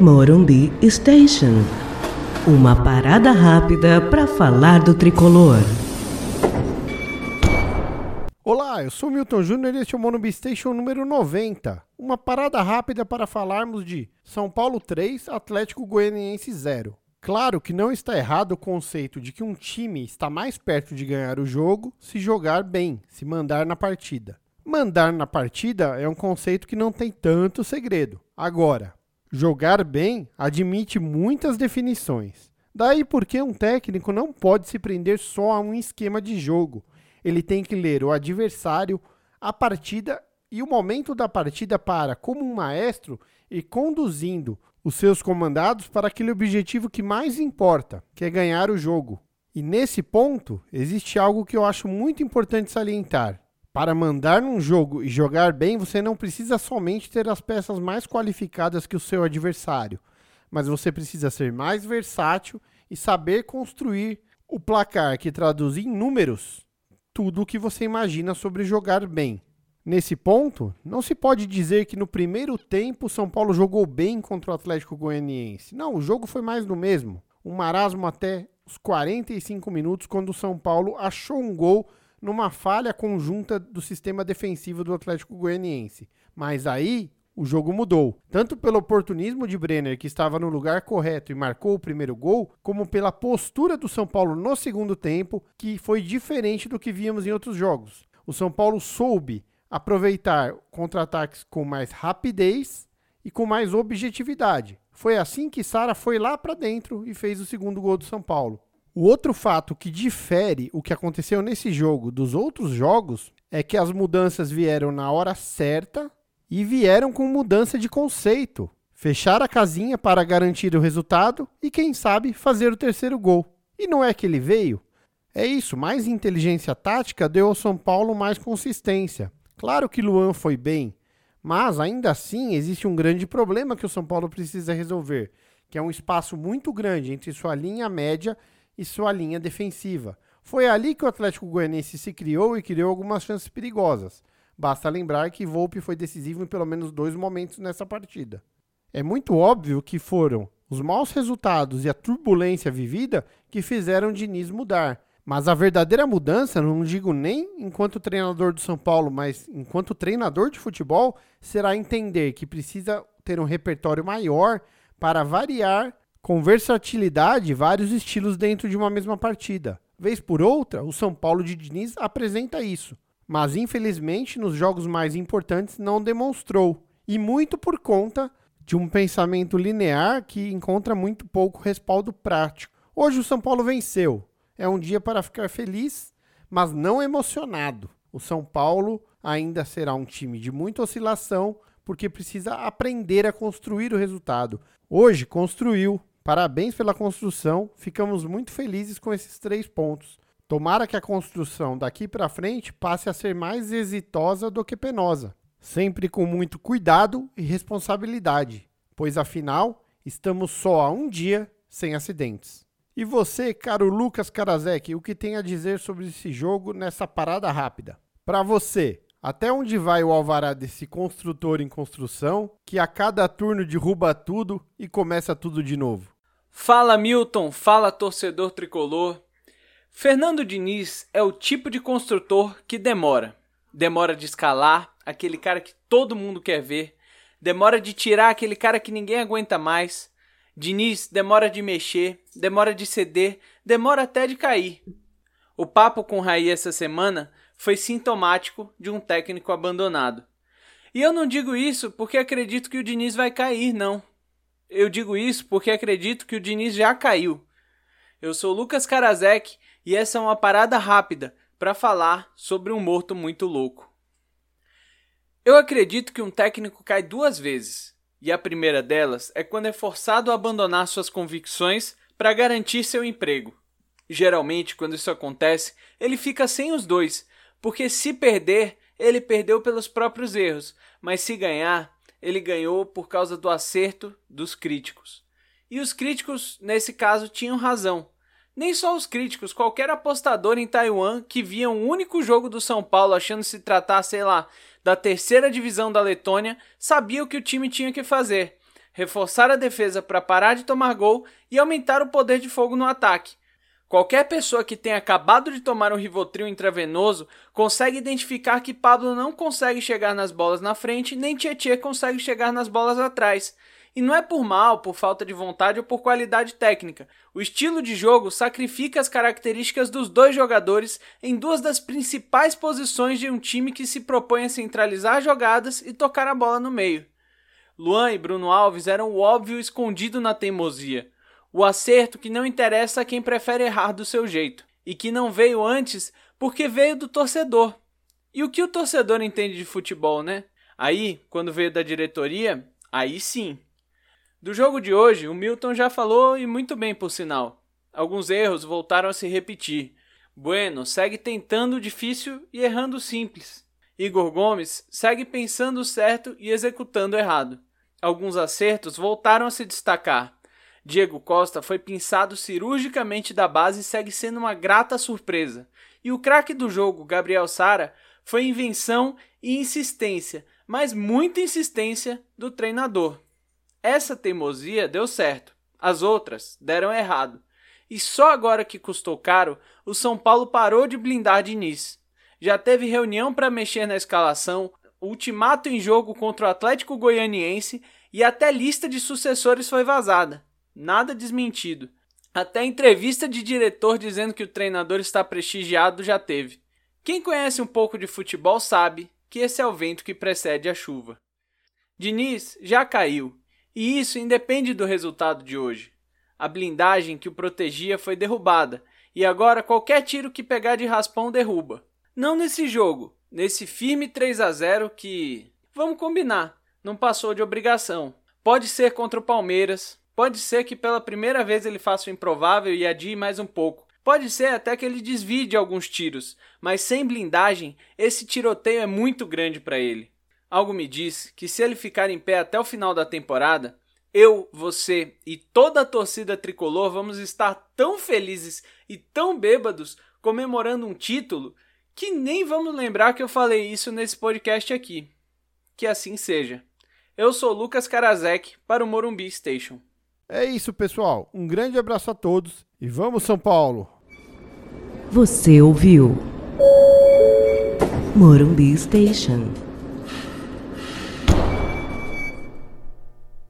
Morumbi Station. Uma parada rápida para falar do tricolor. Olá, eu sou Milton Júnior e este é o Morumbi Station número 90. Uma parada rápida para falarmos de São Paulo 3, Atlético Goianiense 0. Claro que não está errado o conceito de que um time está mais perto de ganhar o jogo se jogar bem, se mandar na partida. Mandar na partida é um conceito que não tem tanto segredo. Agora, jogar bem admite muitas definições. Daí porque um técnico não pode se prender só a um esquema de jogo. Ele tem que ler o adversário, a partida e o momento da partida para, como um maestro, ir conduzindo os seus comandados para aquele objetivo que mais importa, que é ganhar o jogo. E nesse ponto, existe algo que eu acho muito importante salientar. Para mandar num jogo e jogar bem, você não precisa somente ter as peças mais qualificadas que o seu adversário, mas você precisa ser mais versátil e saber construir o placar que traduz em números tudo o que você imagina sobre jogar bem. Nesse ponto, não se pode dizer que no primeiro tempo São Paulo jogou bem contra o Atlético Goianiense. Não, o jogo foi mais do mesmo. Um marasmo até os 45 minutos, quando o São Paulo achou um gol numa falha conjunta do sistema defensivo do Atlético Goianiense. Mas aí o jogo mudou, tanto pelo oportunismo de Brenner, que estava no lugar correto e marcou o primeiro gol, como pela postura do São Paulo no segundo tempo, que foi diferente do que víamos em outros jogos. O São Paulo soube aproveitar contra-ataques com mais rapidez e com mais objetividade. Foi assim que Sara foi lá para dentro e fez o segundo gol do São Paulo. O outro fato que difere o que aconteceu nesse jogo dos outros jogos é que as mudanças vieram na hora certa e vieram com mudança de conceito. Fechar a casinha para garantir o resultado e, quem sabe, fazer o terceiro gol. E não é que ele veio? É isso, mais inteligência tática deu ao São Paulo mais consistência. Claro que Luan foi bem, mas ainda assim existe um grande problema que o São Paulo precisa resolver, que é um espaço muito grande entre sua linha média e sua linha defensiva. Foi ali que o Atlético Goianiense se criou e criou algumas chances perigosas. Basta lembrar que Volpe foi decisivo em pelo menos dois momentos nessa partida. É muito óbvio que foram os maus resultados e a turbulência vivida que fizeram Diniz mudar. Mas a verdadeira mudança, não digo nem enquanto treinador do São Paulo, mas enquanto treinador de futebol, será entender que precisa ter um repertório maior para variar com versatilidade vários estilos dentro de uma mesma partida. Vez por outra, o São Paulo de Diniz apresenta isso, mas infelizmente nos jogos mais importantes não demonstrou, e muito por conta de um pensamento linear que encontra muito pouco respaldo prático. Hoje o São Paulo venceu, é um dia para ficar feliz, mas não emocionado. O São Paulo ainda será um time de muita oscilação, porque precisa aprender a construir o resultado. Hoje construiu. Parabéns pela construção. Ficamos muito felizes com esses três pontos. Tomara que a construção daqui para frente passe a ser mais exitosa do que penosa, sempre com muito cuidado e responsabilidade, pois afinal estamos só a um dia sem acidentes. E você, caro Lucas Karasek, o que tem a dizer sobre esse jogo nessa parada rápida? Para você, até onde vai o alvará desse construtor em construção que a cada turno derruba tudo e começa tudo de novo? Fala Milton, fala torcedor tricolor. Fernando Diniz é o tipo de construtor que demora. Demora de escalar, aquele cara que todo mundo quer ver. Demora de tirar aquele cara que ninguém aguenta mais Diniz demora de mexer, demora de ceder, demora até de cair. O papo com Raí essa semana foi sintomático de um técnico abandonado. E eu não digo isso porque acredito que o Diniz vai cair, não. Eu digo isso porque acredito que o Diniz já caiu. Eu sou Lucas Karasek e essa é uma parada rápida para falar sobre um morto muito louco. Eu acredito que um técnico cai duas vezes e a primeira delas é quando é forçado a abandonar suas convicções para garantir seu emprego. Geralmente, quando isso acontece, ele fica sem os dois, porque se perder, ele perdeu pelos próprios erros, mas se ganhar, ele ganhou por causa do acerto dos críticos. E os críticos, nesse caso, tinham razão. Nem só os críticos, qualquer apostador em Taiwan que via um único jogo do São Paulo achando se tratar, sei lá, da terceira divisão da Letônia, sabia o que o time tinha que fazer. reforçar a defesa para parar de tomar gol e aumentar o poder de fogo no ataque. Qualquer pessoa que tenha acabado de tomar um Rivotril intravenoso consegue identificar que Pablo não consegue chegar nas bolas na frente, nem Tietchan consegue chegar nas bolas atrás. E não é por mal, por falta de vontade ou por qualidade técnica. O estilo de jogo sacrifica as características dos dois jogadores em duas das principais posições de um time que se propõe a centralizar jogadas e tocar a bola no meio. Luan e Bruno Alves eram o óbvio escondido na teimosia, o acerto que não interessa a quem prefere errar do seu jeito, e que não veio antes porque veio do torcedor. E o que o torcedor entende de futebol, né? Aí, quando veio da diretoria, aí sim. Do jogo de hoje, o Milton já falou e muito bem por sinal. Alguns erros voltaram a se repetir. Bueno segue tentando o difícil e errando o simples. Igor Gomes segue pensando certo e executando errado. Alguns acertos voltaram a se destacar. Diego Costa foi pinçado cirurgicamente da base e segue sendo uma grata surpresa. E o craque do jogo, Gabriel Sara, foi invenção e insistência, mas muita insistência do treinador. Essa teimosia deu certo, as outras deram errado. E só agora que custou caro, o São Paulo parou de blindar Diniz. Já teve reunião para mexer na escalação, ultimato em jogo contra o Atlético Goianiense e até lista de sucessores foi vazada. Nada desmentido. Até entrevista de diretor dizendo que o treinador está prestigiado já teve. Quem conhece um pouco de futebol sabe que esse é o vento que precede a chuva. Diniz já caiu e isso independe do resultado de hoje. A blindagem que o protegia foi derrubada, e agora qualquer tiro que pegar de raspão derruba. Não nesse jogo, nesse firme 3 a 0 que, vamos combinar, não passou de obrigação. Pode ser contra o Palmeiras, pode ser que pela primeira vez ele faça o improvável e adie mais um pouco. Pode ser até que ele desvie de alguns tiros, mas sem blindagem, esse tiroteio é muito grande para ele. Algo me diz que se ele ficar em pé até o final da temporada, eu, você e toda a torcida tricolor vamos estar tão felizes e tão bêbados comemorando um título que nem vamos lembrar que eu falei isso nesse podcast aqui. Que assim seja. Eu sou Lucas Karasek para o Morumbi Station. É isso, pessoal. Um grande abraço a todos e vamos, São Paulo! Você ouviu Morumbi Station.